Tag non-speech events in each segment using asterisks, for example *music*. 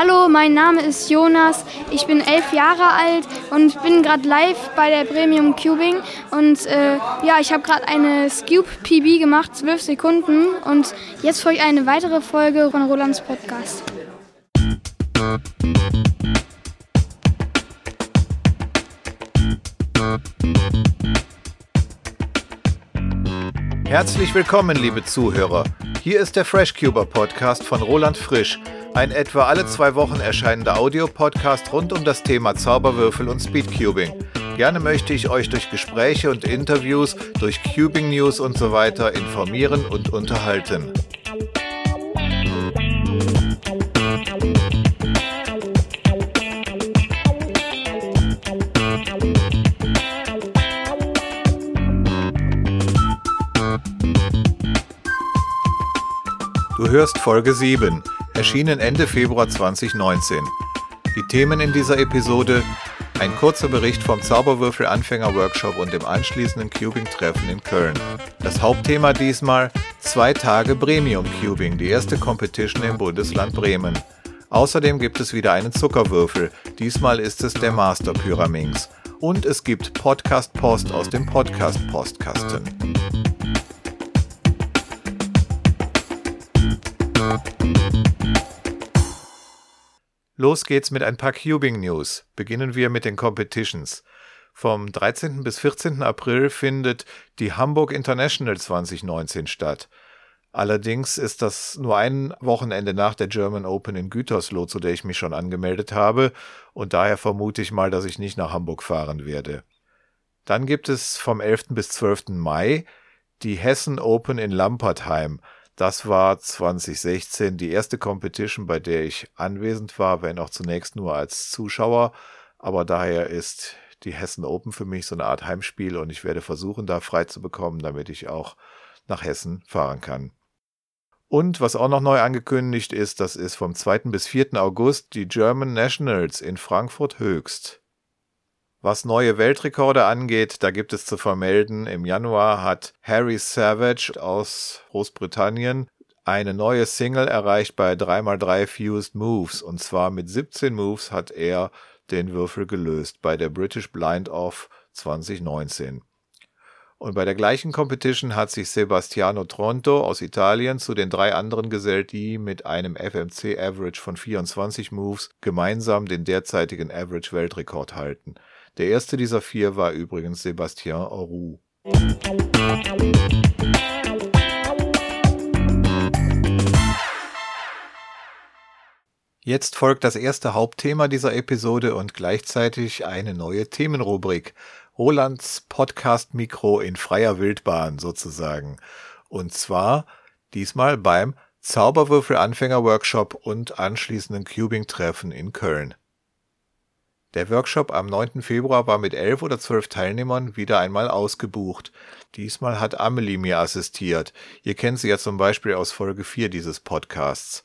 Hallo, mein Name ist Jonas. Ich bin elf Jahre alt und bin gerade live bei der Premium Cubing. Und äh, ja, ich habe gerade eine Scoop PB gemacht, zwölf Sekunden. Und jetzt folgt eine weitere Folge von Rolands Podcast. Herzlich willkommen, liebe Zuhörer. Hier ist der FreshCuber Podcast von Roland Frisch, ein etwa alle zwei Wochen erscheinender Audiopodcast rund um das Thema Zauberwürfel und Speedcubing. Gerne möchte ich euch durch Gespräche und Interviews, durch Cubing News und so weiter informieren und unterhalten. Du hörst Folge 7, erschienen Ende Februar 2019. Die Themen in dieser Episode ein kurzer Bericht vom Zauberwürfel-Anfänger-Workshop und dem anschließenden Cubing-Treffen in Köln. Das Hauptthema diesmal zwei Tage Premium Cubing, die erste Competition im Bundesland Bremen. Außerdem gibt es wieder einen Zuckerwürfel, diesmal ist es der Master Pyraminx. Und es gibt Podcast Post aus dem Podcast Los geht's mit ein paar Cubing News. Beginnen wir mit den Competitions. Vom 13. bis 14. April findet die Hamburg International 2019 statt. Allerdings ist das nur ein Wochenende nach der German Open in Gütersloh, zu der ich mich schon angemeldet habe, und daher vermute ich mal, dass ich nicht nach Hamburg fahren werde. Dann gibt es vom 11. bis 12. Mai die Hessen Open in Lampertheim. Das war 2016 die erste Competition, bei der ich anwesend war, wenn auch zunächst nur als Zuschauer. Aber daher ist die Hessen Open für mich so eine Art Heimspiel und ich werde versuchen, da frei zu bekommen, damit ich auch nach Hessen fahren kann. Und was auch noch neu angekündigt ist, das ist vom 2. bis 4. August die German Nationals in Frankfurt Höchst. Was neue Weltrekorde angeht, da gibt es zu vermelden, im Januar hat Harry Savage aus Großbritannien eine neue Single erreicht bei 3x3 Fused Moves. Und zwar mit 17 Moves hat er den Würfel gelöst bei der British Blind Off 2019. Und bei der gleichen Competition hat sich Sebastiano Tronto aus Italien zu den drei anderen gesellt, die mit einem FMC Average von 24 Moves gemeinsam den derzeitigen Average Weltrekord halten. Der erste dieser vier war übrigens Sébastien Auroux. Jetzt folgt das erste Hauptthema dieser Episode und gleichzeitig eine neue Themenrubrik. Rolands Podcast-Mikro in freier Wildbahn sozusagen. Und zwar diesmal beim Zauberwürfel-Anfänger-Workshop und anschließenden Cubing-Treffen in Köln. Der Workshop am 9. Februar war mit elf oder zwölf Teilnehmern wieder einmal ausgebucht. Diesmal hat Amelie mir assistiert. Ihr kennt sie ja zum Beispiel aus Folge 4 dieses Podcasts.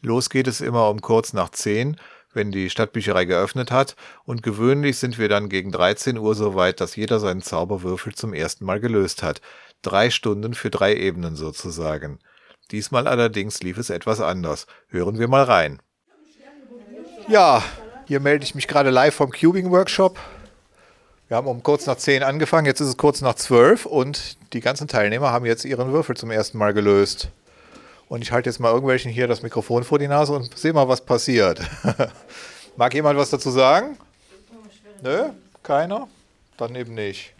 Los geht es immer um kurz nach 10, wenn die Stadtbücherei geöffnet hat, und gewöhnlich sind wir dann gegen 13 Uhr so weit, dass jeder seinen Zauberwürfel zum ersten Mal gelöst hat. Drei Stunden für drei Ebenen sozusagen. Diesmal allerdings lief es etwas anders. Hören wir mal rein. Ja, hier melde ich mich gerade live vom Cubing Workshop. Wir haben um kurz nach 10 angefangen, jetzt ist es kurz nach 12 und die ganzen Teilnehmer haben jetzt ihren Würfel zum ersten Mal gelöst. Und ich halte jetzt mal irgendwelchen hier das Mikrofon vor die Nase und sehe mal, was passiert. *laughs* Mag jemand was dazu sagen? Nö? Keiner? Dann eben nicht.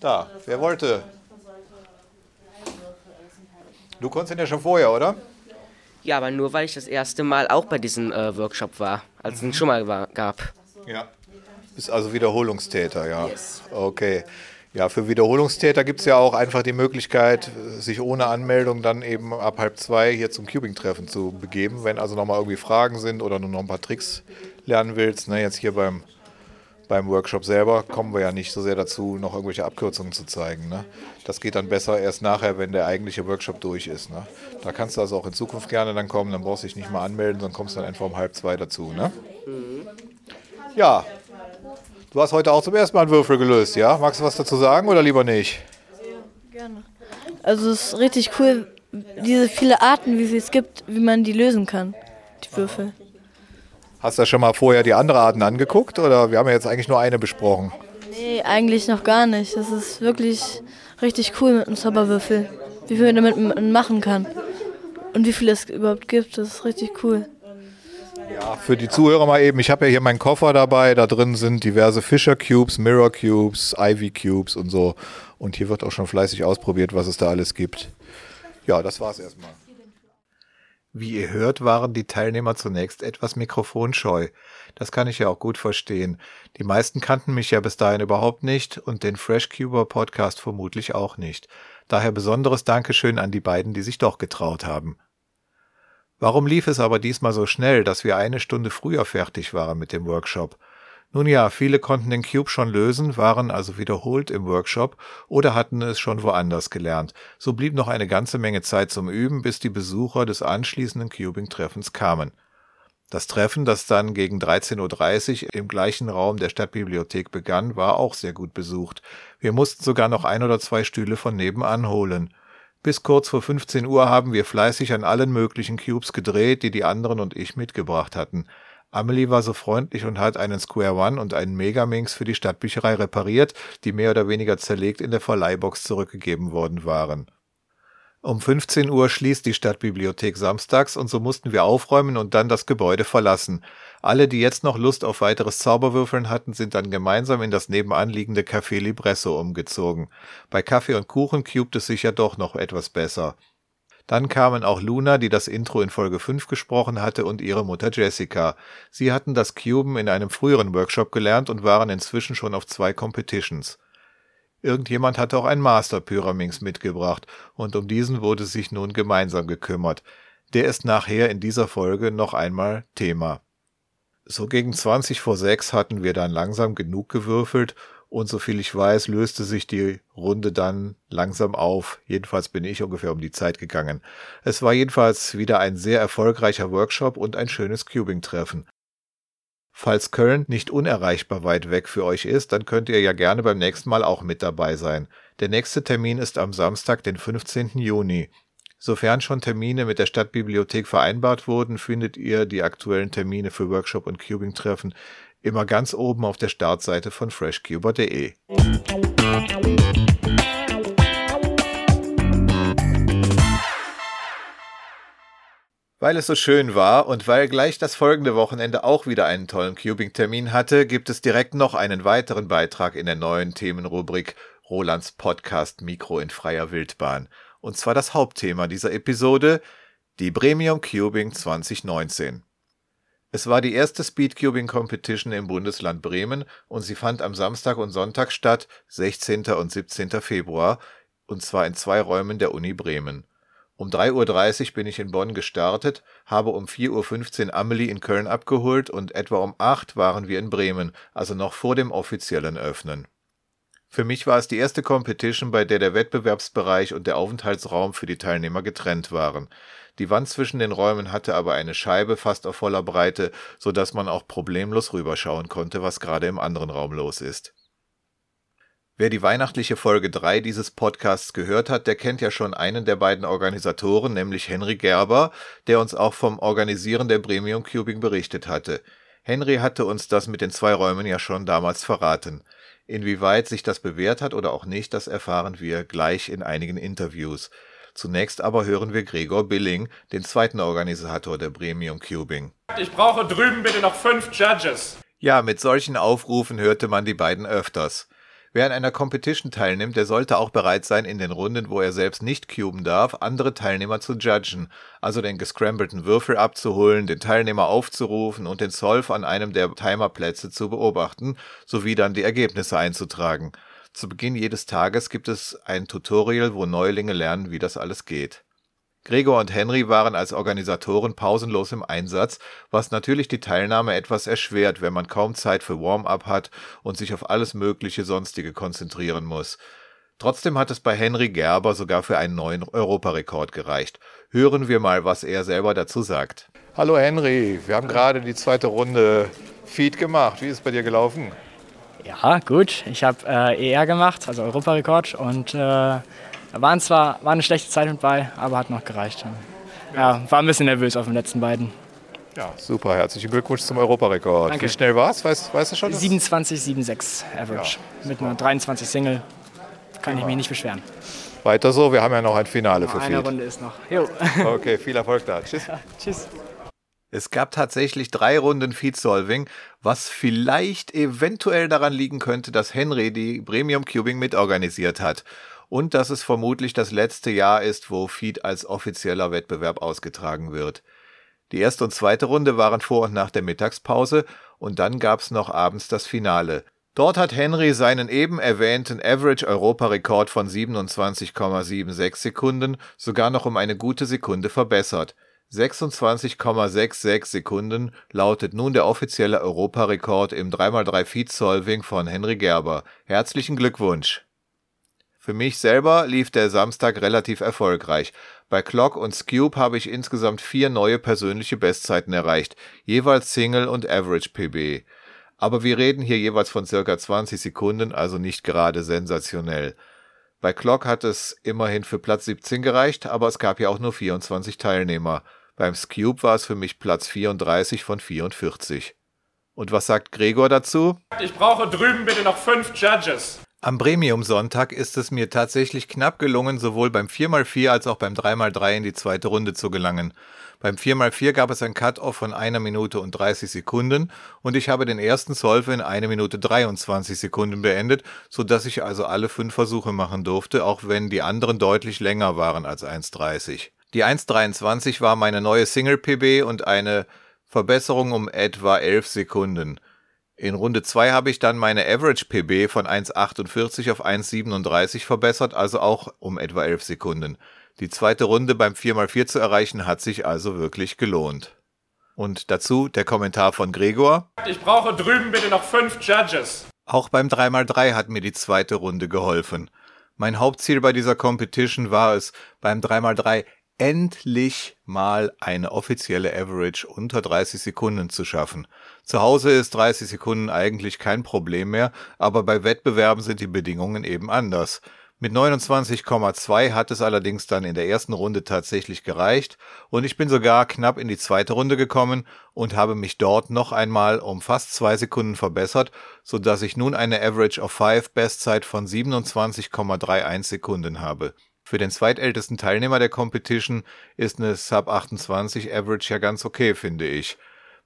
Da, wer wollte? Du konntest ihn ja schon vorher, oder? Ja, aber nur weil ich das erste Mal auch bei diesem äh, Workshop war, als es ihn schon mal war, gab. Ja. Bist also Wiederholungstäter, ja. Yes. Okay. Ja, für Wiederholungstäter gibt es ja auch einfach die Möglichkeit, sich ohne Anmeldung dann eben ab halb zwei hier zum Cubing-Treffen zu begeben. Wenn also nochmal irgendwie Fragen sind oder du noch ein paar Tricks lernen willst, ne, jetzt hier beim beim Workshop selber kommen wir ja nicht so sehr dazu, noch irgendwelche Abkürzungen zu zeigen. Ne? Das geht dann besser erst nachher, wenn der eigentliche Workshop durch ist. Ne? Da kannst du also auch in Zukunft gerne dann kommen, dann brauchst du dich nicht mal anmelden, sondern kommst dann einfach um halb zwei dazu. Ne? Mhm. Ja, du hast heute auch zum ersten Mal einen Würfel gelöst, ja? Magst du was dazu sagen oder lieber nicht? Gerne. Also es ist richtig cool, diese viele Arten, wie es gibt, wie man die lösen kann. die Würfel. Hast du schon mal vorher die andere Arten angeguckt oder wir haben ja jetzt eigentlich nur eine besprochen? Nee, eigentlich noch gar nicht. Das ist wirklich richtig cool mit einem Zauberwürfel. Wie viel man damit machen kann. Und wie viel es überhaupt gibt, das ist richtig cool. Ja, für die Zuhörer mal eben, ich habe ja hier meinen Koffer dabei, da drin sind diverse Fisher Cubes, Mirror Cubes, Ivy Cubes und so. Und hier wird auch schon fleißig ausprobiert, was es da alles gibt. Ja, das war's erstmal. Wie ihr hört, waren die Teilnehmer zunächst etwas mikrofonscheu. Das kann ich ja auch gut verstehen. Die meisten kannten mich ja bis dahin überhaupt nicht und den FreshCuber Podcast vermutlich auch nicht. Daher besonderes Dankeschön an die beiden, die sich doch getraut haben. Warum lief es aber diesmal so schnell, dass wir eine Stunde früher fertig waren mit dem Workshop? Nun ja, viele konnten den Cube schon lösen, waren also wiederholt im Workshop oder hatten es schon woanders gelernt. So blieb noch eine ganze Menge Zeit zum Üben, bis die Besucher des anschließenden Cubing-Treffens kamen. Das Treffen, das dann gegen 13.30 Uhr im gleichen Raum der Stadtbibliothek begann, war auch sehr gut besucht. Wir mussten sogar noch ein oder zwei Stühle von nebenan holen. Bis kurz vor 15 Uhr haben wir fleißig an allen möglichen Cubes gedreht, die die anderen und ich mitgebracht hatten. Amelie war so freundlich und hat einen Square One und einen Megaminx für die Stadtbücherei repariert, die mehr oder weniger zerlegt in der Verleihbox zurückgegeben worden waren. Um 15 Uhr schließt die Stadtbibliothek samstags und so mussten wir aufräumen und dann das Gebäude verlassen. Alle, die jetzt noch Lust auf weiteres Zauberwürfeln hatten, sind dann gemeinsam in das nebenan liegende Café Libresso umgezogen. Bei Kaffee und Kuchen cubt es sich ja doch noch etwas besser. Dann kamen auch Luna, die das Intro in Folge 5 gesprochen hatte, und ihre Mutter Jessica. Sie hatten das Cuben in einem früheren Workshop gelernt und waren inzwischen schon auf zwei Competitions. Irgendjemand hatte auch ein Master Pyraminx mitgebracht, und um diesen wurde sich nun gemeinsam gekümmert. Der ist nachher in dieser Folge noch einmal Thema. So gegen 20 vor 6 hatten wir dann langsam genug gewürfelt und soviel ich weiß, löste sich die Runde dann langsam auf. Jedenfalls bin ich ungefähr um die Zeit gegangen. Es war jedenfalls wieder ein sehr erfolgreicher Workshop und ein schönes Cubing-Treffen. Falls Köln nicht unerreichbar weit weg für euch ist, dann könnt ihr ja gerne beim nächsten Mal auch mit dabei sein. Der nächste Termin ist am Samstag, den 15. Juni. Sofern schon Termine mit der Stadtbibliothek vereinbart wurden, findet ihr die aktuellen Termine für Workshop und Cubing-Treffen immer ganz oben auf der Startseite von freshcuber.de. Weil es so schön war und weil gleich das folgende Wochenende auch wieder einen tollen Cubing-Termin hatte, gibt es direkt noch einen weiteren Beitrag in der neuen Themenrubrik Rolands Podcast Mikro in freier Wildbahn. Und zwar das Hauptthema dieser Episode, die Premium Cubing 2019. Es war die erste Speedcubing Competition im Bundesland Bremen und sie fand am Samstag und Sonntag statt, 16. und 17. Februar, und zwar in zwei Räumen der Uni Bremen. Um 3.30 Uhr bin ich in Bonn gestartet, habe um 4.15 Uhr Amelie in Köln abgeholt und etwa um 8 waren wir in Bremen, also noch vor dem offiziellen Öffnen. Für mich war es die erste Competition, bei der der Wettbewerbsbereich und der Aufenthaltsraum für die Teilnehmer getrennt waren. Die Wand zwischen den Räumen hatte aber eine Scheibe fast auf voller Breite, so dass man auch problemlos rüberschauen konnte, was gerade im anderen Raum los ist. Wer die weihnachtliche Folge 3 dieses Podcasts gehört hat, der kennt ja schon einen der beiden Organisatoren, nämlich Henry Gerber, der uns auch vom Organisieren der Premium Cubing berichtet hatte. Henry hatte uns das mit den zwei Räumen ja schon damals verraten. Inwieweit sich das bewährt hat oder auch nicht, das erfahren wir gleich in einigen Interviews. Zunächst aber hören wir Gregor Billing, den zweiten Organisator der Premium Cubing. Ich brauche drüben bitte noch fünf Judges. Ja, mit solchen Aufrufen hörte man die beiden öfters. Wer an einer Competition teilnimmt, der sollte auch bereit sein, in den Runden, wo er selbst nicht cuben darf, andere Teilnehmer zu judgen, also den gescrambleten Würfel abzuholen, den Teilnehmer aufzurufen und den Solve an einem der Timerplätze zu beobachten, sowie dann die Ergebnisse einzutragen. Zu Beginn jedes Tages gibt es ein Tutorial, wo Neulinge lernen, wie das alles geht. Gregor und Henry waren als Organisatoren pausenlos im Einsatz, was natürlich die Teilnahme etwas erschwert, wenn man kaum Zeit für Warm-up hat und sich auf alles mögliche sonstige konzentrieren muss. Trotzdem hat es bei Henry Gerber sogar für einen neuen Europarekord gereicht. Hören wir mal, was er selber dazu sagt. Hallo Henry, wir haben gerade die zweite Runde Feed gemacht. Wie ist es bei dir gelaufen? Ja, gut. Ich habe äh, ER gemacht, also Europarekord. Und äh, da waren zwar war eine schlechte Zeit mit bei, aber hat noch gereicht. Ja, war ein bisschen nervös auf den letzten beiden. Ja, super. Herzlichen Glückwunsch zum Europarekord. Danke. Wie schnell war es? Weißt, weißt du schon? 27,76 Average. Mit einer 23 Single. Kann ich mich nicht beschweren. Weiter so, wir haben ja noch ein Finale für Eine Feed. Runde ist noch. Jo. Okay, viel Erfolg da. Tschüss. *laughs* Tschüss. Es gab tatsächlich drei Runden Feed-Solving, was vielleicht eventuell daran liegen könnte, dass Henry die Premium Cubing mitorganisiert hat und dass es vermutlich das letzte Jahr ist, wo Feed als offizieller Wettbewerb ausgetragen wird. Die erste und zweite Runde waren vor und nach der Mittagspause und dann gab's noch abends das Finale. Dort hat Henry seinen eben erwähnten Average-Europarekord von 27,76 Sekunden sogar noch um eine gute Sekunde verbessert. 26,66 Sekunden lautet nun der offizielle Europarekord im 3x3 Feed Solving von Henry Gerber. Herzlichen Glückwunsch! Für mich selber lief der Samstag relativ erfolgreich. Bei Clock und Scube habe ich insgesamt vier neue persönliche Bestzeiten erreicht, jeweils Single und Average PB. Aber wir reden hier jeweils von circa 20 Sekunden, also nicht gerade sensationell. Bei Clock hat es immerhin für Platz 17 gereicht, aber es gab ja auch nur 24 Teilnehmer. Beim Scube war es für mich Platz 34 von 44. Und was sagt Gregor dazu? Ich brauche drüben bitte noch fünf Judges. Am Premium-Sonntag ist es mir tatsächlich knapp gelungen, sowohl beim 4x4 als auch beim 3x3 in die zweite Runde zu gelangen. Beim 4x4 gab es ein Cut-Off von 1 Minute und 30 Sekunden und ich habe den ersten Solve in 1 Minute 23 Sekunden beendet, sodass ich also alle fünf Versuche machen durfte, auch wenn die anderen deutlich länger waren als 1,30. Die 1,23 war meine neue Single-PB und eine Verbesserung um etwa 11 Sekunden. In Runde 2 habe ich dann meine Average PB von 1,48 auf 1,37 verbessert, also auch um etwa 11 Sekunden. Die zweite Runde beim 4x4 zu erreichen hat sich also wirklich gelohnt. Und dazu der Kommentar von Gregor. Ich brauche drüben bitte noch fünf Judges. Auch beim 3x3 hat mir die zweite Runde geholfen. Mein Hauptziel bei dieser Competition war es, beim 3x3 endlich mal eine offizielle Average unter 30 Sekunden zu schaffen. Zu Hause ist 30 Sekunden eigentlich kein Problem mehr, aber bei Wettbewerben sind die Bedingungen eben anders. Mit 29,2 hat es allerdings dann in der ersten Runde tatsächlich gereicht und ich bin sogar knapp in die zweite Runde gekommen und habe mich dort noch einmal um fast zwei Sekunden verbessert, so dass ich nun eine Average of 5 Bestzeit von 27,31 Sekunden habe. Für den zweitältesten Teilnehmer der Competition ist eine Sub 28 Average ja ganz okay, finde ich.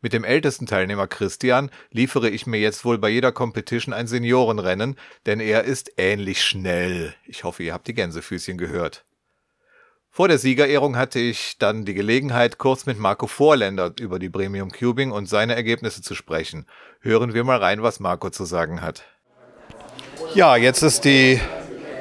Mit dem ältesten Teilnehmer Christian liefere ich mir jetzt wohl bei jeder Competition ein Seniorenrennen, denn er ist ähnlich schnell. Ich hoffe, ihr habt die Gänsefüßchen gehört. Vor der Siegerehrung hatte ich dann die Gelegenheit, kurz mit Marco Vorländer über die Premium Cubing und seine Ergebnisse zu sprechen. Hören wir mal rein, was Marco zu sagen hat. Ja, jetzt ist die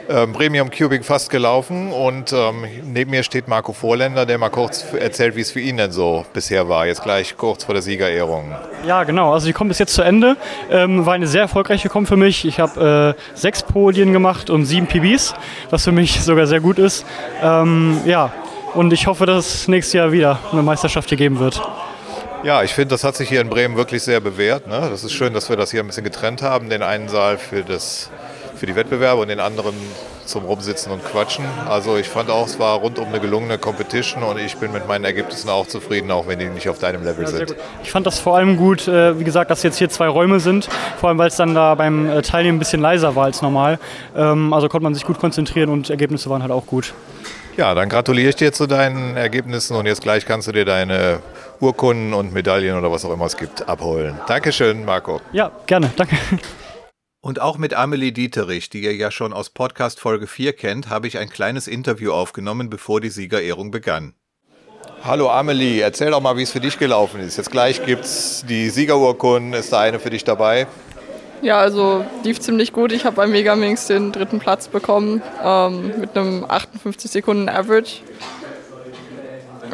ähm, Premium Cubing fast gelaufen und ähm, neben mir steht Marco Vorländer, der mal kurz erzählt, wie es für ihn denn so bisher war. Jetzt gleich kurz vor der Siegerehrung. Ja, genau. Also die kommt bis jetzt zu Ende. Ähm, war eine sehr erfolgreiche Comp für mich. Ich habe äh, sechs Podien gemacht und sieben PBs, was für mich *laughs* sogar sehr gut ist. Ähm, ja, und ich hoffe, dass es nächstes Jahr wieder eine Meisterschaft hier geben wird. Ja, ich finde, das hat sich hier in Bremen wirklich sehr bewährt. Ne? Das ist schön, dass wir das hier ein bisschen getrennt haben. Den einen Saal für, das, für die Wettbewerbe und den anderen zum Rumsitzen und Quatschen. Also ich fand auch, es war rundum eine gelungene Competition und ich bin mit meinen Ergebnissen auch zufrieden, auch wenn die nicht auf deinem Level Ja, sind. gut. Ich fand das vor allem gut, äh, wie gesagt, dass jetzt hier zwei Räume sind, vor allem weil es dann da beim äh, Teilnehmen ein bisschen leiser war als normal. Ähm, also konnte man sich gut konzentrieren und Ergebnisse waren halt auch gut. Ja, dann gratuliere ich dir zu deinen Ergebnissen und jetzt gleich kannst du dir deine Urkunden und Medaillen oder was auch immer es gibt abholen. Dankeschön, Marco. Ja, gerne, danke. Und auch mit Amelie Dieterich, die ihr ja schon aus Podcast Folge 4 kennt, habe ich ein kleines Interview aufgenommen, bevor die Siegerehrung begann. Hallo Amelie, erzähl doch mal, wie es für dich gelaufen ist. Jetzt gleich gibt's die Siegerurkunden. Ist da eine für dich dabei? Ja, also lief ziemlich gut. Ich habe bei Megaminx den dritten Platz bekommen ähm, mit einem 58 Sekunden Average.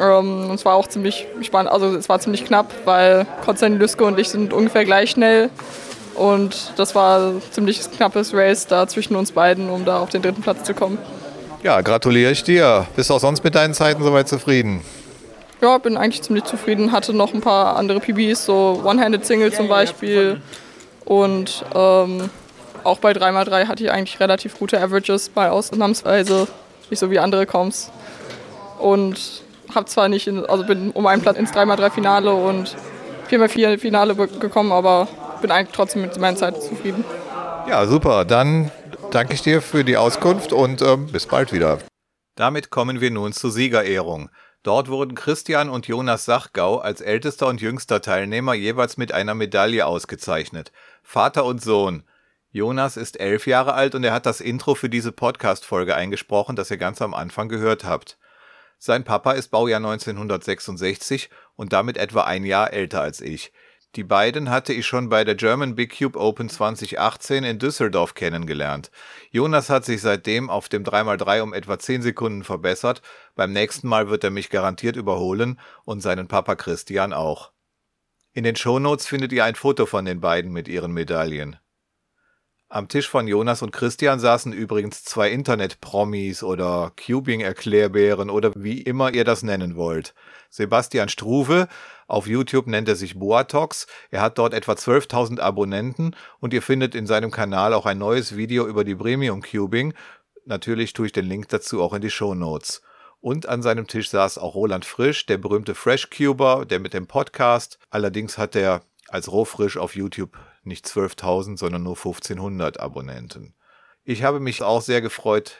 Ähm, und es war auch ziemlich spannend, also es war ziemlich knapp, weil Konstantin Lüske und ich sind ungefähr gleich schnell. Und das war ein ziemlich knappes Race da zwischen uns beiden, um da auf den dritten Platz zu kommen. Ja, gratuliere ich dir. Bist du auch sonst mit deinen Zeiten soweit zufrieden? Ja, bin eigentlich ziemlich zufrieden. Hatte noch ein paar andere PBs, so One-Handed Single zum Beispiel. Und ähm, auch bei 3x3 hatte ich eigentlich relativ gute Averages, bei ausnahmsweise nicht so wie andere Comps. Und habe zwar nicht, in, also bin um einen Platz ins 3x3-Finale und 4x4-Finale gekommen, aber bin eigentlich trotzdem mit meiner Zeit zufrieden. Ja, super. Dann danke ich dir für die Auskunft und ähm, bis bald wieder. Damit kommen wir nun zur Siegerehrung. Dort wurden Christian und Jonas Sachgau als ältester und jüngster Teilnehmer jeweils mit einer Medaille ausgezeichnet. Vater und Sohn. Jonas ist elf Jahre alt und er hat das Intro für diese Podcast-Folge eingesprochen, das ihr ganz am Anfang gehört habt. Sein Papa ist Baujahr 1966 und damit etwa ein Jahr älter als ich. Die beiden hatte ich schon bei der German Big Cube Open 2018 in Düsseldorf kennengelernt. Jonas hat sich seitdem auf dem 3x3 um etwa 10 Sekunden verbessert. Beim nächsten Mal wird er mich garantiert überholen und seinen Papa Christian auch. In den Shownotes findet ihr ein Foto von den beiden mit ihren Medaillen. Am Tisch von Jonas und Christian saßen übrigens zwei Internet-Promis oder Cubing-Erklärbären oder wie immer ihr das nennen wollt. Sebastian Struve, auf YouTube nennt er sich Boatox, er hat dort etwa 12.000 Abonnenten und ihr findet in seinem Kanal auch ein neues Video über die Premium Cubing. Natürlich tue ich den Link dazu auch in die Show Notes. Und an seinem Tisch saß auch Roland Frisch, der berühmte Fresh Cuber, der mit dem Podcast. Allerdings hat er als Rohfrisch auf YouTube nicht 12.000, sondern nur 1500 Abonnenten. Ich habe mich auch sehr gefreut,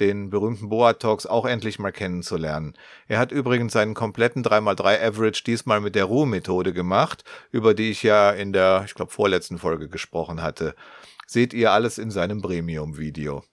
den berühmten Boa Talks auch endlich mal kennenzulernen. Er hat übrigens seinen kompletten 3x3 Average diesmal mit der Ruhe-Methode gemacht, über die ich ja in der, ich glaube, vorletzten Folge gesprochen hatte. Seht ihr alles in seinem Premium-Video.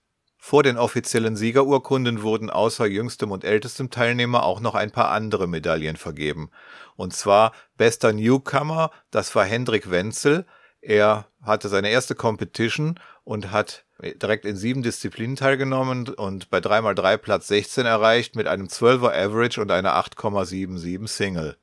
Vor den offiziellen Siegerurkunden wurden außer jüngstem und ältestem Teilnehmer auch noch ein paar andere Medaillen vergeben. Und zwar bester Newcomer, das war Hendrik Wenzel, er hatte seine erste Competition und hat direkt in sieben Disziplinen teilgenommen und bei 3x3 Platz 16 erreicht mit einem 12er Average und einer 8,77 Single.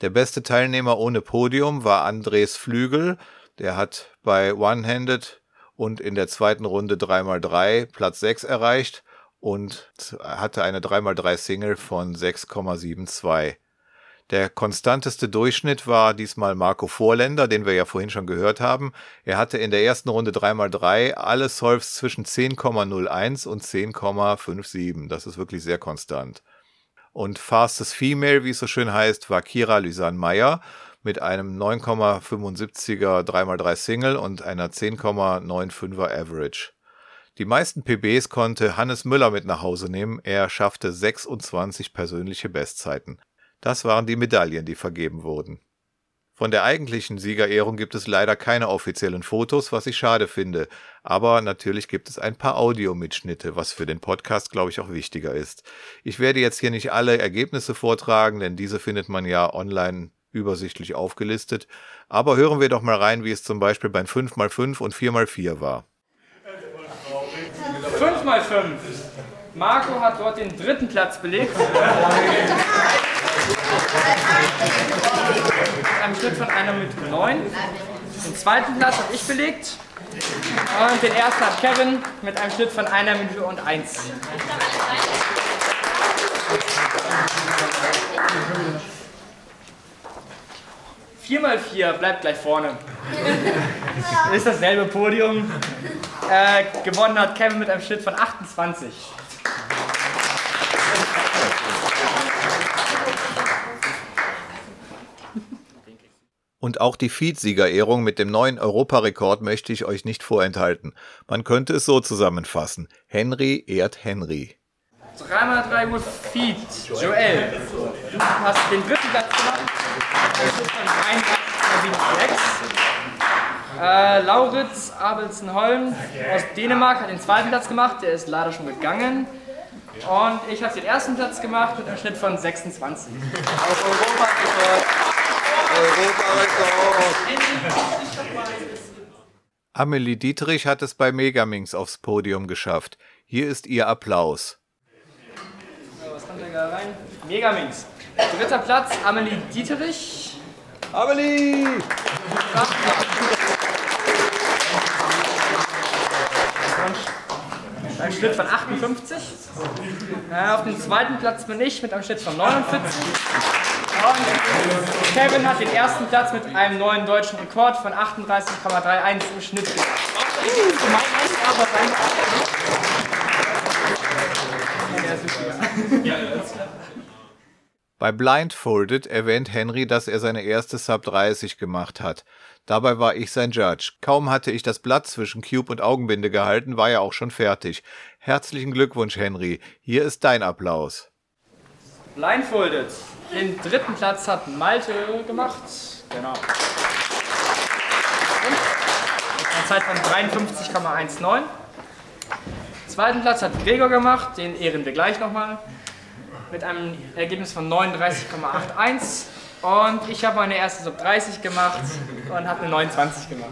Der beste Teilnehmer ohne Podium war Andres Flügel. Der hat bei One-Handed und in der zweiten Runde 3x3 Platz 6 erreicht und hatte eine 3x3 Single von 6,72. Der konstanteste Durchschnitt war diesmal Marco Vorländer, den wir ja vorhin schon gehört haben. Er hatte in der ersten Runde 3x3 alle Solves zwischen 10,01 und 10,57. Das ist wirklich sehr konstant. Und Fastest Female, wie es so schön heißt, war Kira Lysan Meyer mit einem 9,75er 3x3 Single und einer 10,95er Average. Die meisten PBs konnte Hannes Müller mit nach Hause nehmen. Er schaffte 26 persönliche Bestzeiten. Das waren die Medaillen, die vergeben wurden. Von der eigentlichen Siegerehrung gibt es leider keine offiziellen Fotos, was ich schade finde, aber natürlich gibt es ein paar Audiomitschnitte, was für den Podcast, glaube ich, auch wichtiger ist. Ich werde jetzt hier nicht alle Ergebnisse vortragen, denn diese findet man ja online übersichtlich aufgelistet, aber hören wir doch mal rein, wie es zum Beispiel beim 5x5 und 4x4 war. 5x5. Marco hat dort den dritten Platz belegt. *laughs* Mit einem Schnitt von einer mit 9. Den zweiten Platz habe ich belegt. Und den ersten hat Kevin mit einem Schnitt von einer Minute und 1. Vier mal vier bleibt gleich vorne. Ist dasselbe Podium. Äh, gewonnen hat Kevin mit einem Schnitt von 28. Und auch die Feed-Siegerehrung mit dem neuen Europarekord möchte ich euch nicht vorenthalten. Man könnte es so zusammenfassen. Henry ehrt Henry. 3x3 Uhr Feed. Joel, du hast den dritten Platz gemacht. Äh, Lauritz Abelsen-Holm aus Dänemark hat den zweiten Platz gemacht, der ist leider schon gegangen. Und ich habe den ersten Platz gemacht mit einem Schnitt von 26. Auf Europarekord. Amelie Dietrich hat es bei Megaminx aufs Podium geschafft. Hier ist ihr Applaus. was kommt da rein? Megaminx. Dritter Platz, Amelie Dietrich. Amelie! Ein Schnitt von 58. auf dem zweiten Platz bin ich mit einem Schnitt von 49. Und Kevin hat den ersten Platz mit einem neuen deutschen Rekord von 38,31 im Schnitt gemacht. Bei Blindfolded erwähnt Henry, dass er seine erste Sub 30 gemacht hat. Dabei war ich sein Judge. Kaum hatte ich das Blatt zwischen Cube und Augenbinde gehalten, war er auch schon fertig. Herzlichen Glückwunsch, Henry. Hier ist dein Applaus. Blindfolded. Den dritten Platz hat Malte gemacht. Genau. Eine Zeit von 53,19. Zweiten Platz hat Gregor gemacht, den ehren wir gleich nochmal. Mit einem Ergebnis von 39,81. Und ich habe meine erste Sub 30 gemacht und habe eine 29 gemacht.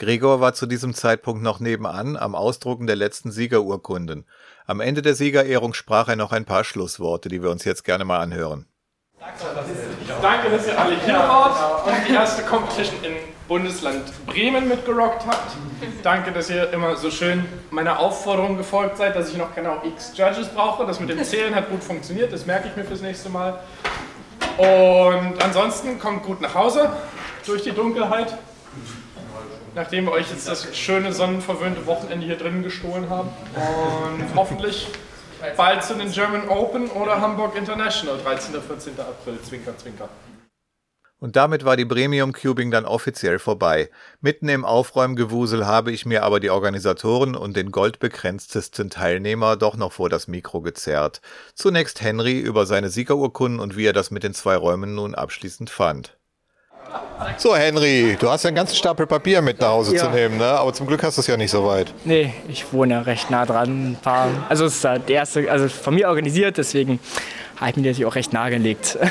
Gregor war zu diesem Zeitpunkt noch nebenan am Ausdrucken der letzten Siegerurkunden. Am Ende der Siegerehrung sprach er noch ein paar Schlussworte, die wir uns jetzt gerne mal anhören. Danke, dass ihr alle hier wart und die erste Competition in Bundesland Bremen mitgerockt habt. Danke, dass ihr immer so schön meiner Aufforderung gefolgt seid, dass ich noch genau x Judges brauche. Das mit dem Zählen hat gut funktioniert, das merke ich mir fürs nächste Mal. Und ansonsten kommt gut nach Hause durch die Dunkelheit nachdem wir euch jetzt das schöne sonnenverwöhnte Wochenende hier drinnen gestohlen haben. Und *laughs* hoffentlich bald zu den German Open oder Hamburg International, 13. und 14. April. Zwinker, zwinker. Und damit war die Premium Cubing dann offiziell vorbei. Mitten im Aufräumgewusel habe ich mir aber die Organisatoren und den goldbegrenztesten Teilnehmer doch noch vor das Mikro gezerrt. Zunächst Henry über seine Siegerurkunden und wie er das mit den zwei Räumen nun abschließend fand. So, Henry, du hast ja einen ganzen Stapel Papier mit nach Hause Ja. zu nehmen, ne? aber zum Glück hast du es ja nicht so weit. Nee, ich wohne ja recht nah dran. Also es ist der erste, also von mir organisiert, deswegen habe ich mir natürlich auch recht nahegelegt. *laughs*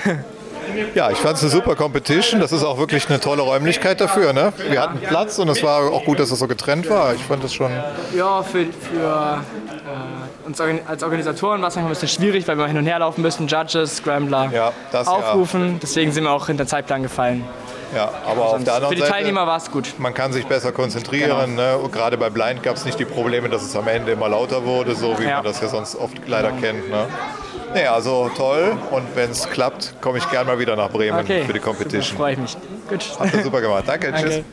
Ja, ich fand es eine super Competition. Das ist auch wirklich eine tolle Räumlichkeit dafür. Ne? Wir hatten Platz und es war auch gut, dass es so getrennt war. Ich fand das schon. ja, für, für äh, uns als Organisatoren war es manchmal ein bisschen schwierig, weil wir hin und her laufen müssen, Judges, Scrambler Ja, das ja. aufrufen. Deswegen sind wir auch hinter Zeitplan gefallen. Ja, aber auf der anderen Für die Teilnehmer war es gut. man kann sich besser konzentrieren. Ne? Und gerade bei Blind gab es nicht die Probleme, dass es am Ende immer lauter wurde, so wie Ja. man das ja sonst oft leider kennt. Ne? Nee, also toll. Und wenn es klappt, komme ich gern mal wieder nach Bremen Okay, für die Competition. freue ich mich. Gut. Habt ihr super gemacht. Danke, tschüss. Danke.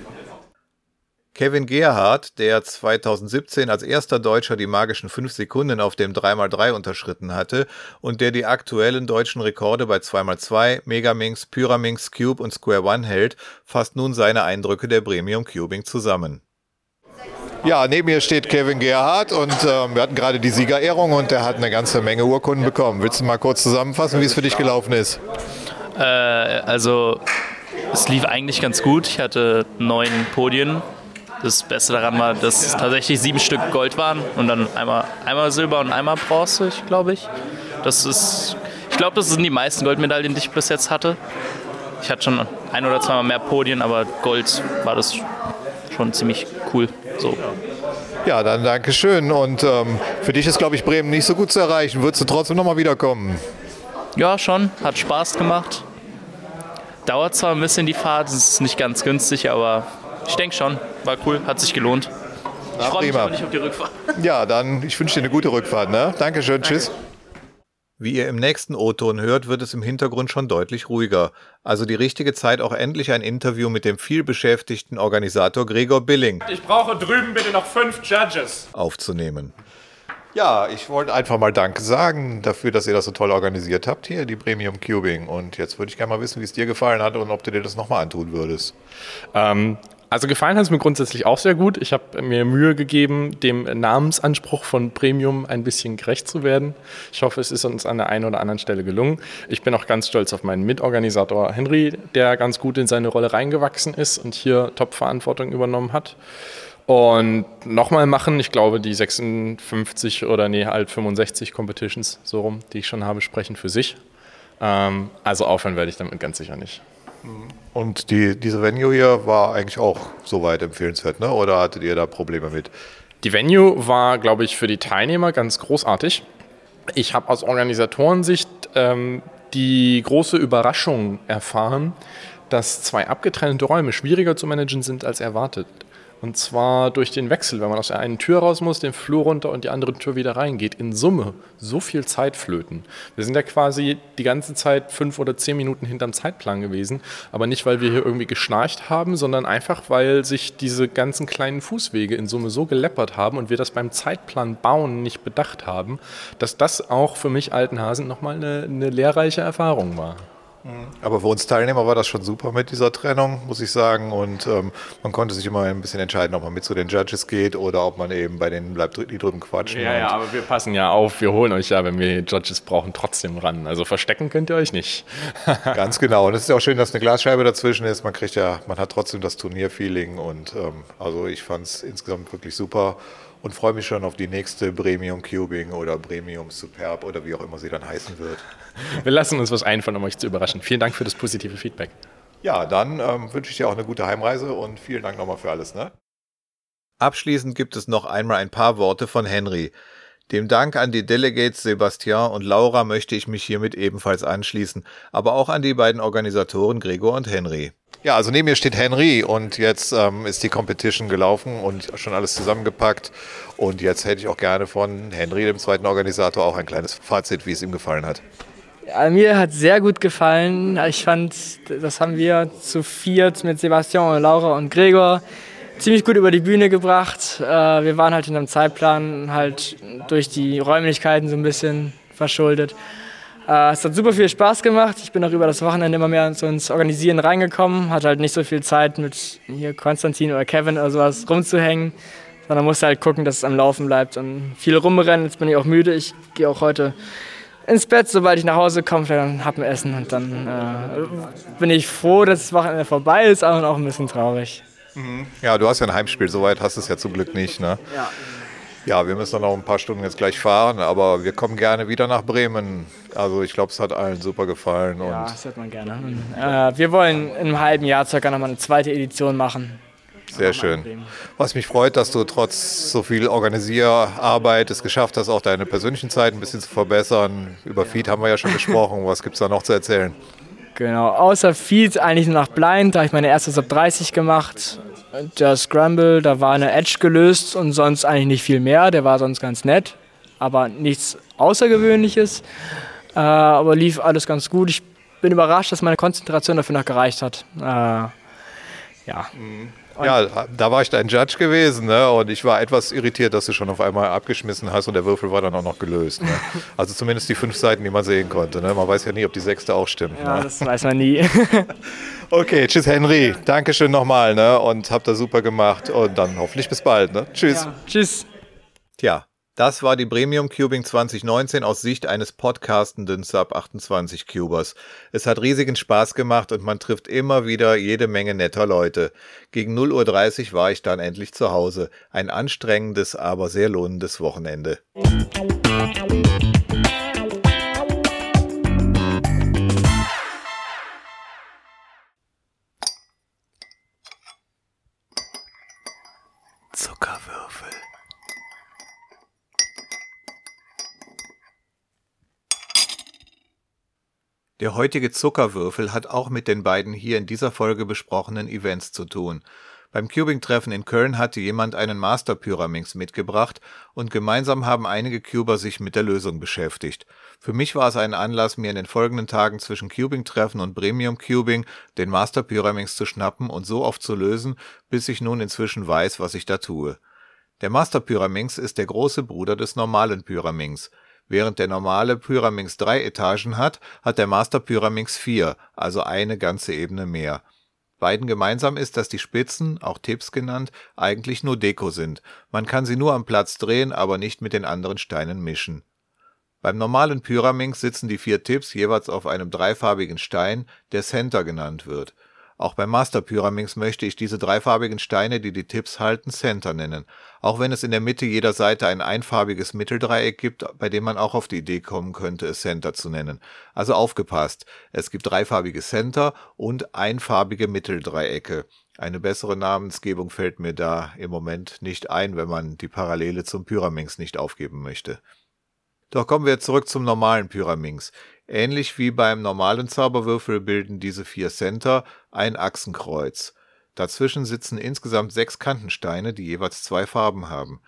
Kevin Gerhardt, der 2017 als erster Deutscher die magischen 5 Sekunden auf dem 3x3 unterschritten hatte und der die aktuellen deutschen Rekorde bei 2x2, Megaminx, Pyraminx, Cube und Square One hält, fasst nun seine Eindrücke der Premium Cubing zusammen. Ja, neben mir steht Kevin Gerhardt und ähm, wir hatten gerade die Siegerehrung und er hat eine ganze Menge Urkunden bekommen. Willst du mal kurz zusammenfassen, wie es für dich gelaufen ist? Äh, also es lief eigentlich ganz gut. Ich hatte neun Podien. Das Beste daran war, dass es tatsächlich sieben Stück Gold waren und dann einmal, einmal Silber und einmal Bronze, glaube ich. Das ist, ich glaube, das sind die meisten Goldmedaillen, die ich bis jetzt hatte. Ich hatte schon ein oder zweimal mehr Podien, aber Gold war das schon ziemlich cool. So. Ja, dann danke schön. Und ähm, für dich ist, glaube ich, Bremen nicht so gut zu erreichen. Würdest du trotzdem nochmal wiederkommen? Ja, schon. Hat Spaß gemacht. Dauert zwar ein bisschen die Fahrt, es ist nicht ganz günstig, aber ich denke schon. War cool, hat sich gelohnt. Ich Na, freue mich aber nicht auf die Rückfahrt. Ja, dann ich wünsche dir eine gute Rückfahrt. Ne? Dankeschön, tschüss. Wie ihr im nächsten O-Ton hört, wird es im Hintergrund schon deutlich ruhiger. Also die richtige Zeit, auch endlich ein Interview mit dem vielbeschäftigten Organisator Gregor Billing Ich brauche drüben bitte noch fünf Judges. aufzunehmen. Ja, ich wollte einfach mal Danke sagen dafür, dass ihr das so toll organisiert habt hier, die Premium Cubing. Und jetzt würde ich gerne mal wissen, wie es dir gefallen hat und ob du dir das nochmal antun würdest. Ähm, also gefallen hat es mir grundsätzlich auch sehr gut. Ich habe mir Mühe gegeben, dem Namensanspruch von Premium ein bisschen gerecht zu werden. Ich hoffe, es ist uns an der einen oder anderen Stelle gelungen. Ich bin auch ganz stolz auf meinen Mitorganisator Henry, der ganz gut in seine Rolle reingewachsen ist und hier Top-Verantwortung übernommen hat. Und nochmal machen, ich glaube, die 56 oder nee, halt 65 Competitions, so rum, die ich schon habe, sprechen für sich. Ähm, also aufhören werde ich damit ganz sicher nicht. Und die, diese Venue hier war eigentlich auch soweit empfehlenswert, ne? oder hattet ihr da Probleme mit? Die Venue war, glaube ich, für die Teilnehmer ganz großartig. Ich habe aus Organisatorensicht ähm, die große Überraschung erfahren, dass zwei abgetrennte Räume schwieriger zu managen sind als erwartet. Und zwar durch den Wechsel, wenn man aus der einen Tür raus muss, den Flur runter und die andere Tür wieder reingeht. In Summe so viel Zeit flöten. Wir sind ja quasi die ganze Zeit fünf oder zehn Minuten hinterm Zeitplan gewesen. Aber nicht, weil wir hier irgendwie geschnarcht haben, sondern einfach, weil sich diese ganzen kleinen Fußwege in Summe so geleppert haben und wir das beim Zeitplan bauen nicht bedacht haben, dass das auch für mich alten Hasen nochmal eine, eine lehrreiche Erfahrung war. Aber für uns Teilnehmer war das schon super mit dieser Trennung, muss ich sagen. Und ähm, man konnte sich immer ein bisschen entscheiden, ob man mit zu den Judges geht oder ob man eben bei denen bleibt, die drüben quatschen. Ja, ja, aber wir passen ja auf. Wir holen euch ja, wenn wir Judges brauchen, trotzdem ran. Also verstecken könnt ihr euch nicht. *laughs* Ganz genau. Und es ist ja auch schön, dass eine Glasscheibe dazwischen ist. Man kriegt ja, man hat trotzdem das Turnierfeeling. Und ähm, also ich fand es insgesamt wirklich super und freue mich schon auf die nächste Premium Cubing oder Premium Superb oder wie auch immer sie dann heißen wird. Wir lassen uns was einfallen, um euch zu überraschen. Vielen Dank für das positive Feedback. Ja, dann ähm, wünsche ich dir auch eine gute Heimreise und vielen Dank nochmal für alles. Ne? Abschließend gibt es noch einmal ein paar Worte von Henry. Dem Dank an die Delegates Sebastian und Laura möchte ich mich hiermit ebenfalls anschließen, aber auch an die beiden Organisatoren Gregor und Henry. Ja, also neben mir steht Henry und jetzt ähm, ist die Competition gelaufen und schon alles zusammengepackt. Und jetzt hätte ich auch gerne von Henry, dem zweiten Organisator, auch ein kleines Fazit, wie es ihm gefallen hat. Ja, mir hat sehr gut gefallen. Ich fand, das haben wir zu viert mit Sebastian und Laura und Gregor ziemlich gut über die Bühne gebracht. Äh, wir waren halt in einem Zeitplan halt durch die Räumlichkeiten so ein bisschen verschuldet. Äh, es hat super viel Spaß gemacht. Ich bin auch über das Wochenende immer mehr so ins Organisieren reingekommen. Hatte halt nicht so viel Zeit mit hier Konstantin oder Kevin oder sowas rumzuhängen, sondern musste halt gucken, dass es am Laufen bleibt und viel rumrennen. Jetzt bin ich auch müde. Ich gehe auch heute ins Bett, sobald ich nach Hause komme, dann hab ein Essen und dann äh, bin ich froh, dass das Wochenende vorbei ist, aber auch ein bisschen traurig. Mhm. Ja, du hast ja ein Heimspiel, soweit hast du es ja zum Glück nicht. Ne? Ja. Ja, wir müssen noch ein paar Stunden jetzt gleich fahren, aber wir kommen gerne wieder nach Bremen. Also ich glaube, es hat allen super gefallen. Ja, das hört man gerne. Äh, wir wollen in einem halben Jahr circa nochmal eine zweite Edition machen. Sehr schön. Was mich freut, dass du trotz so viel Organisierarbeit es geschafft hast, auch deine persönlichen Zeiten ein bisschen zu verbessern. Über Feed haben wir ja schon gesprochen. Was gibt es da noch zu erzählen? Genau, außer Feed eigentlich nur nach Blind, da habe ich meine erste Sub 30 gemacht. Der Scramble, da war eine Edge gelöst und sonst eigentlich nicht viel mehr. Der war sonst ganz nett, aber nichts Außergewöhnliches. Äh, aber lief alles ganz gut. Ich bin überrascht, dass meine Konzentration dafür noch gereicht hat. Äh, ja. Mhm. Ja, da war ich dein Judge gewesen ne? und ich war etwas irritiert, dass du schon auf einmal abgeschmissen hast und der Würfel war dann auch noch gelöst. Ne? *laughs* Also zumindest die fünf Seiten, die man sehen konnte. Ne? Man weiß ja nie, ob die sechste auch stimmt. Ja, ne? das weiß man nie. *laughs* okay, tschüss Henry. Dankeschön nochmal ne? und habt das super gemacht und dann hoffentlich bis bald. Ne? Tschüss. Ja, tschüss. Tja, das war die Premium Cubing 2019 aus Sicht eines podcastenden Sub 28 Cubers. Es hat riesigen Spaß gemacht und man trifft immer wieder jede Menge netter Leute. Gegen 0.30 Uhr war ich dann endlich zu Hause. Ein anstrengendes, aber sehr lohnendes Wochenende. Zuckerwürfel. Der heutige Zuckerwürfel hat auch mit den beiden hier in dieser Folge besprochenen Events zu tun. Beim Cubing-Treffen in Köln hatte jemand einen Master Pyraminx mitgebracht und gemeinsam haben einige Cuber sich mit der Lösung beschäftigt. Für mich war es ein Anlass, mir in den folgenden Tagen zwischen Cubing-Treffen und Premium Cubing den Master Pyraminx zu schnappen und so oft zu lösen, bis ich nun inzwischen weiß, was ich da tue. Der Master Pyraminx ist der große Bruder des normalen Pyraminx. Während der normale Pyraminx drei Etagen hat, hat der Master Pyraminx vier, also eine ganze Ebene mehr. Beiden gemeinsam ist, dass die Spitzen, auch Tipps genannt, eigentlich nur Deko sind. Man kann sie nur am Platz drehen, aber nicht mit den anderen Steinen mischen. Beim normalen Pyraminx sitzen die vier Tipps jeweils auf einem dreifarbigen Stein, der Center genannt wird. Auch beim Master Pyraminx möchte ich diese dreifarbigen Steine, die die Tipps halten, Center nennen. Auch wenn es in der Mitte jeder Seite ein einfarbiges Mitteldreieck gibt, bei dem man auch auf die Idee kommen könnte, es Center zu nennen. Also aufgepasst, es gibt dreifarbige Center und einfarbige Mitteldreiecke. Eine bessere Namensgebung fällt mir da im Moment nicht ein, wenn man die Parallele zum Pyraminx nicht aufgeben möchte. Doch kommen wir zurück zum normalen Pyraminx. Ähnlich wie beim normalen Zauberwürfel bilden diese vier Center ein Achsenkreuz. Dazwischen sitzen insgesamt sechs Kantensteine, die jeweils zwei Farben haben.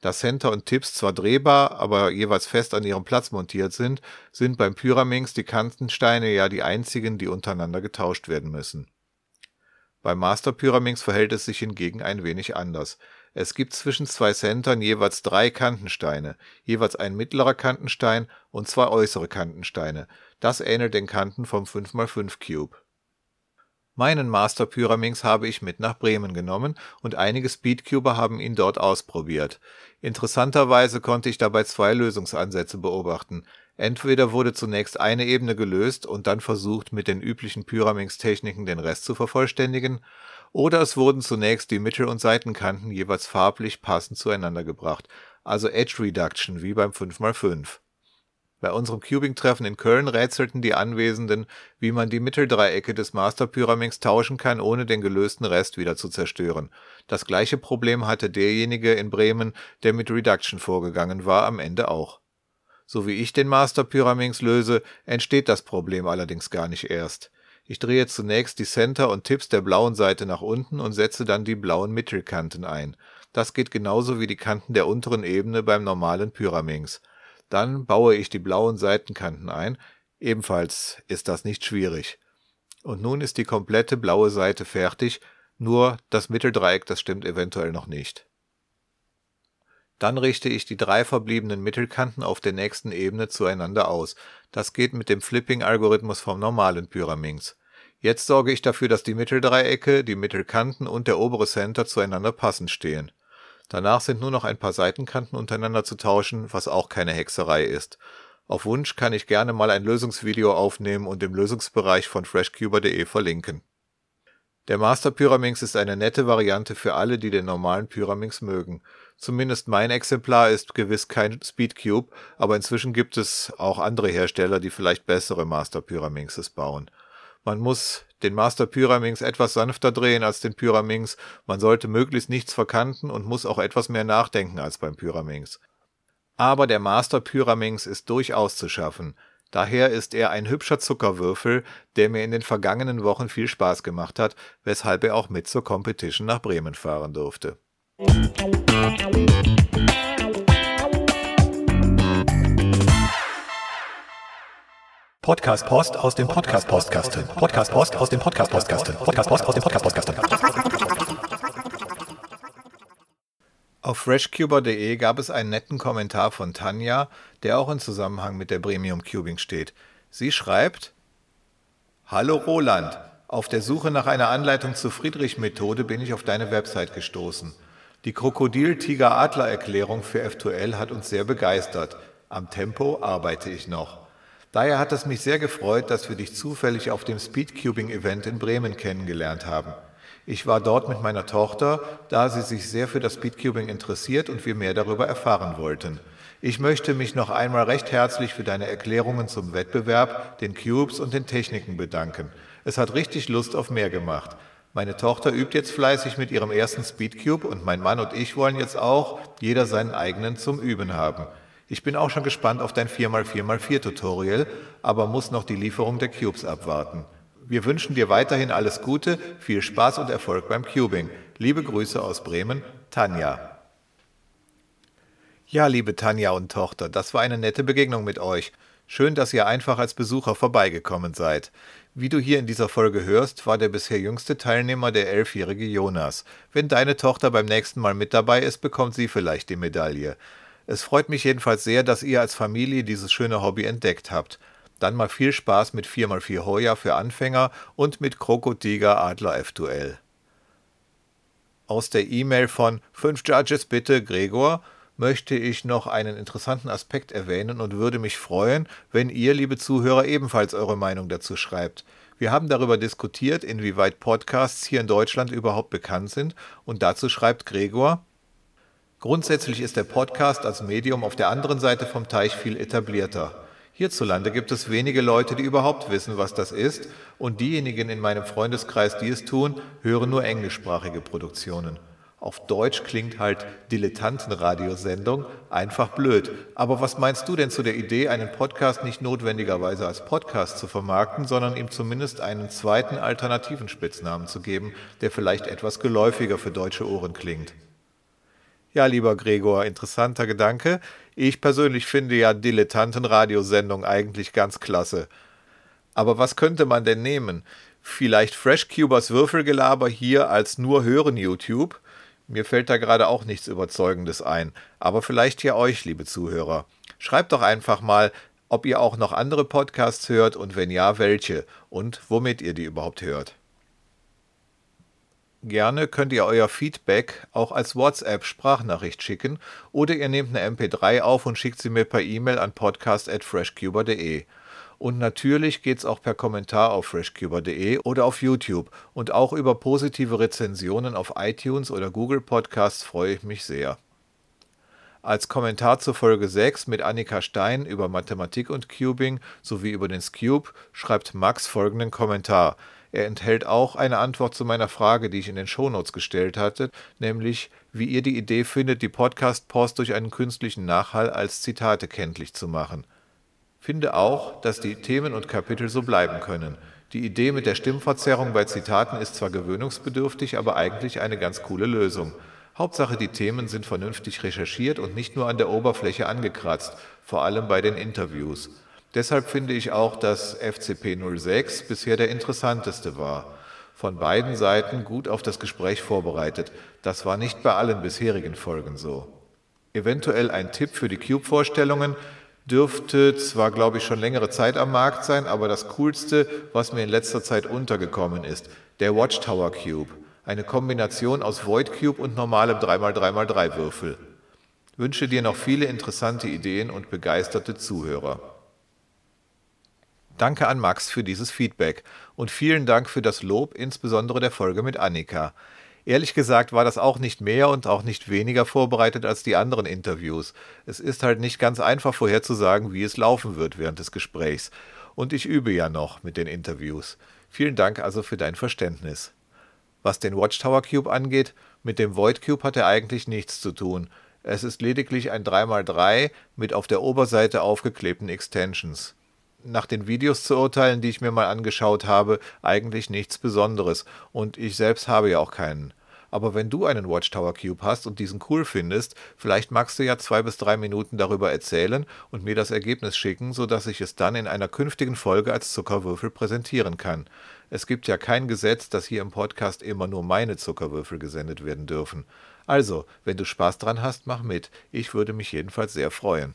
Da Center und Tips zwar drehbar, aber jeweils fest an ihrem Platz montiert sind, sind beim Pyraminx die Kantensteine ja die einzigen, die untereinander getauscht werden müssen. Beim Master Pyraminx verhält es sich hingegen ein wenig anders. Es gibt zwischen zwei Centern jeweils drei Kantensteine, jeweils ein mittlerer Kantenstein und zwei äußere Kantensteine. Das ähnelt den Kanten vom 5x5 Cube. Meinen Master Pyraminx habe ich mit nach Bremen genommen und einige Speedcuber haben ihn dort ausprobiert. Interessanterweise konnte ich dabei zwei Lösungsansätze beobachten. Entweder wurde zunächst eine Ebene gelöst und dann versucht, mit den üblichen Pyraminx-Techniken den Rest zu vervollständigen, oder es wurden zunächst die Mittel- und Seitenkanten jeweils farblich passend zueinander gebracht, also Edge Reduction wie beim 5x5. Bei unserem Cubing-Treffen in Köln rätselten die Anwesenden, wie man die Mitteldreiecke des Master Pyraminx tauschen kann, ohne den gelösten Rest wieder zu zerstören. Das gleiche Problem hatte derjenige in Bremen, der mit Reduction vorgegangen war, am Ende auch. So wie ich den Master Pyraminx löse, entsteht das Problem allerdings gar nicht erst. Ich drehe zunächst die Center und Tipps der blauen Seite nach unten und setze dann die blauen Mittelkanten ein. Das geht genauso wie die Kanten der unteren Ebene beim normalen Pyraminx. Dann baue ich die blauen Seitenkanten ein. Ebenfalls ist das nicht schwierig. Und nun ist die komplette blaue Seite fertig, nur das Mitteldreieck, das stimmt eventuell noch nicht. Dann richte ich die drei verbliebenen Mittelkanten auf der nächsten Ebene zueinander aus. Das geht mit dem Flipping-Algorithmus vom normalen Pyraminx. Jetzt sorge ich dafür, dass die Mitteldreiecke, die Mittelkanten und der obere Center zueinander passend stehen. Danach sind nur noch ein paar Seitenkanten untereinander zu tauschen, was auch keine Hexerei ist. Auf Wunsch kann ich gerne mal ein Lösungsvideo aufnehmen und im Lösungsbereich von freshcuber.de verlinken. Der Master Pyraminx ist eine nette Variante für alle, die den normalen Pyraminx mögen. Zumindest mein Exemplar ist gewiss kein Speedcube, aber inzwischen gibt es auch andere Hersteller, die vielleicht bessere Master Pyraminxes bauen. Man muss den Master Pyraminx etwas sanfter drehen als den Pyraminx, man sollte möglichst nichts verkanten und muss auch etwas mehr nachdenken als beim Pyraminx. Aber der Master Pyraminx ist durchaus zu schaffen. Daher ist er ein hübscher Zuckerwürfel, der mir in den vergangenen Wochen viel Spaß gemacht hat, weshalb er auch mit zur Competition nach Bremen fahren durfte. Podcast Post aus dem Podcast Postkasten. Podcast Post aus dem Podcast Postkasten. Podcast Post aus dem Podcast Postkasten. Auf freshcuber.de gab es einen netten Kommentar von Tanja, der auch in Zusammenhang mit der Premium Cubing steht. Sie schreibt: Hallo Roland, auf der Suche nach einer Anleitung zur Friedrich-Methode bin ich auf deine Website gestoßen. Die Krokodil-Tiger-Adler-Erklärung für F2L hat uns sehr begeistert. Am Tempo arbeite ich noch. Daher hat es mich sehr gefreut, dass wir dich zufällig auf dem Speedcubing-Event in Bremen kennengelernt haben. Ich war dort mit meiner Tochter, da sie sich sehr für das Speedcubing interessiert und wir mehr darüber erfahren wollten. Ich möchte mich noch einmal recht herzlich für deine Erklärungen zum Wettbewerb, den Cubes und den Techniken bedanken. Es hat richtig Lust auf mehr gemacht. Meine Tochter übt jetzt fleißig mit ihrem ersten Speedcube und mein Mann und ich wollen jetzt auch jeder seinen eigenen zum Üben haben. Ich bin auch schon gespannt auf dein 4x4x4 Tutorial, aber muss noch die Lieferung der Cubes abwarten. Wir wünschen dir weiterhin alles Gute, viel Spaß und Erfolg beim Cubing. Liebe Grüße aus Bremen, Tanja. Ja, liebe Tanja und Tochter, das war eine nette Begegnung mit euch. Schön, dass ihr einfach als Besucher vorbeigekommen seid. Wie du hier in dieser Folge hörst, war der bisher jüngste Teilnehmer der elfjährige Jonas. Wenn deine Tochter beim nächsten Mal mit dabei ist, bekommt sie vielleicht die Medaille. Es freut mich jedenfalls sehr, dass ihr als Familie dieses schöne Hobby entdeckt habt. Dann mal viel Spaß mit 4x4 Hoya für Anfänger und mit Krokotiger Adler F-Duell. Aus der E-Mail von 5 Judges bitte Gregor möchte ich noch einen interessanten Aspekt erwähnen und würde mich freuen, wenn ihr, liebe Zuhörer, ebenfalls eure Meinung dazu schreibt. Wir haben darüber diskutiert, inwieweit Podcasts hier in Deutschland überhaupt bekannt sind, und dazu schreibt Gregor, Grundsätzlich ist der Podcast als Medium auf der anderen Seite vom Teich viel etablierter. Hierzulande gibt es wenige Leute, die überhaupt wissen, was das ist, und diejenigen in meinem Freundeskreis, die es tun, hören nur englischsprachige Produktionen. Auf Deutsch klingt halt Dilettantenradiosendung einfach blöd. Aber was meinst du denn zu der Idee, einen Podcast nicht notwendigerweise als Podcast zu vermarkten, sondern ihm zumindest einen zweiten alternativen Spitznamen zu geben, der vielleicht etwas geläufiger für deutsche Ohren klingt? Ja, lieber Gregor, interessanter Gedanke. Ich persönlich finde ja Dilettantenradiosendung eigentlich ganz klasse. Aber was könnte man denn nehmen? Vielleicht FreshCubers Würfelgelaber hier als nur hören YouTube? Mir fällt da gerade auch nichts Überzeugendes ein. Aber vielleicht ja euch, liebe Zuhörer. Schreibt doch einfach mal, ob ihr auch noch andere Podcasts hört und wenn ja, welche und womit ihr die überhaupt hört. Gerne könnt ihr euer Feedback auch als WhatsApp-Sprachnachricht schicken oder ihr nehmt eine MP3 auf und schickt sie mir per E-Mail an podcast.freshcuber.de. Und natürlich geht's auch per Kommentar auf freshcuber.de oder auf YouTube. Und auch über positive Rezensionen auf iTunes oder Google Podcasts freue ich mich sehr. Als Kommentar zur Folge 6 mit Annika Stein über Mathematik und Cubing sowie über den Scube schreibt Max folgenden Kommentar. Er enthält auch eine Antwort zu meiner Frage, die ich in den Shownotes gestellt hatte, nämlich wie ihr die Idee findet, die Podcast-Post durch einen künstlichen Nachhall als Zitate kenntlich zu machen. Finde auch, dass die Themen und Kapitel so bleiben können. Die Idee mit der Stimmverzerrung bei Zitaten ist zwar gewöhnungsbedürftig, aber eigentlich eine ganz coole Lösung. Hauptsache, die Themen sind vernünftig recherchiert und nicht nur an der Oberfläche angekratzt, vor allem bei den Interviews. Deshalb finde ich auch, dass FCP 06 bisher der interessanteste war. Von beiden Seiten gut auf das Gespräch vorbereitet. Das war nicht bei allen bisherigen Folgen so. Eventuell ein Tipp für die Cube-Vorstellungen dürfte zwar, glaube ich, schon längere Zeit am Markt sein, aber das Coolste, was mir in letzter Zeit untergekommen ist, der Watchtower Cube. Eine Kombination aus Void Cube und normalem 3x3x3 Würfel. Wünsche dir noch viele interessante Ideen und begeisterte Zuhörer. Danke an Max für dieses Feedback und vielen Dank für das Lob, insbesondere der Folge mit Annika. Ehrlich gesagt war das auch nicht mehr und auch nicht weniger vorbereitet als die anderen Interviews. Es ist halt nicht ganz einfach vorherzusagen, wie es laufen wird während des Gesprächs. Und ich übe ja noch mit den Interviews. Vielen Dank also für dein Verständnis. Was den Watchtower Cube angeht, mit dem Void Cube hat er eigentlich nichts zu tun. Es ist lediglich ein 3x3 mit auf der Oberseite aufgeklebten Extensions nach den Videos zu urteilen, die ich mir mal angeschaut habe, eigentlich nichts Besonderes. Und ich selbst habe ja auch keinen. Aber wenn du einen Watchtower Cube hast und diesen cool findest, vielleicht magst du ja zwei bis drei Minuten darüber erzählen und mir das Ergebnis schicken, sodass ich es dann in einer künftigen Folge als Zuckerwürfel präsentieren kann. Es gibt ja kein Gesetz, dass hier im Podcast immer nur meine Zuckerwürfel gesendet werden dürfen. Also, wenn du Spaß dran hast, mach mit. Ich würde mich jedenfalls sehr freuen.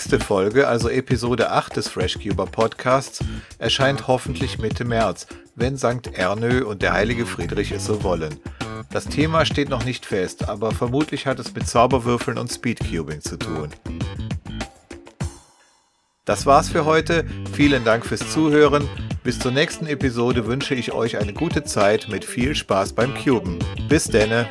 nächste Folge, also Episode 8 des FreshCuber Podcasts, erscheint hoffentlich Mitte März, wenn Sankt Ernö und der heilige Friedrich es so wollen. Das Thema steht noch nicht fest, aber vermutlich hat es mit Zauberwürfeln und Speedcubing zu tun. Das war's für heute. Vielen Dank fürs Zuhören. Bis zur nächsten Episode wünsche ich euch eine gute Zeit mit viel Spaß beim Cuben. Bis denne!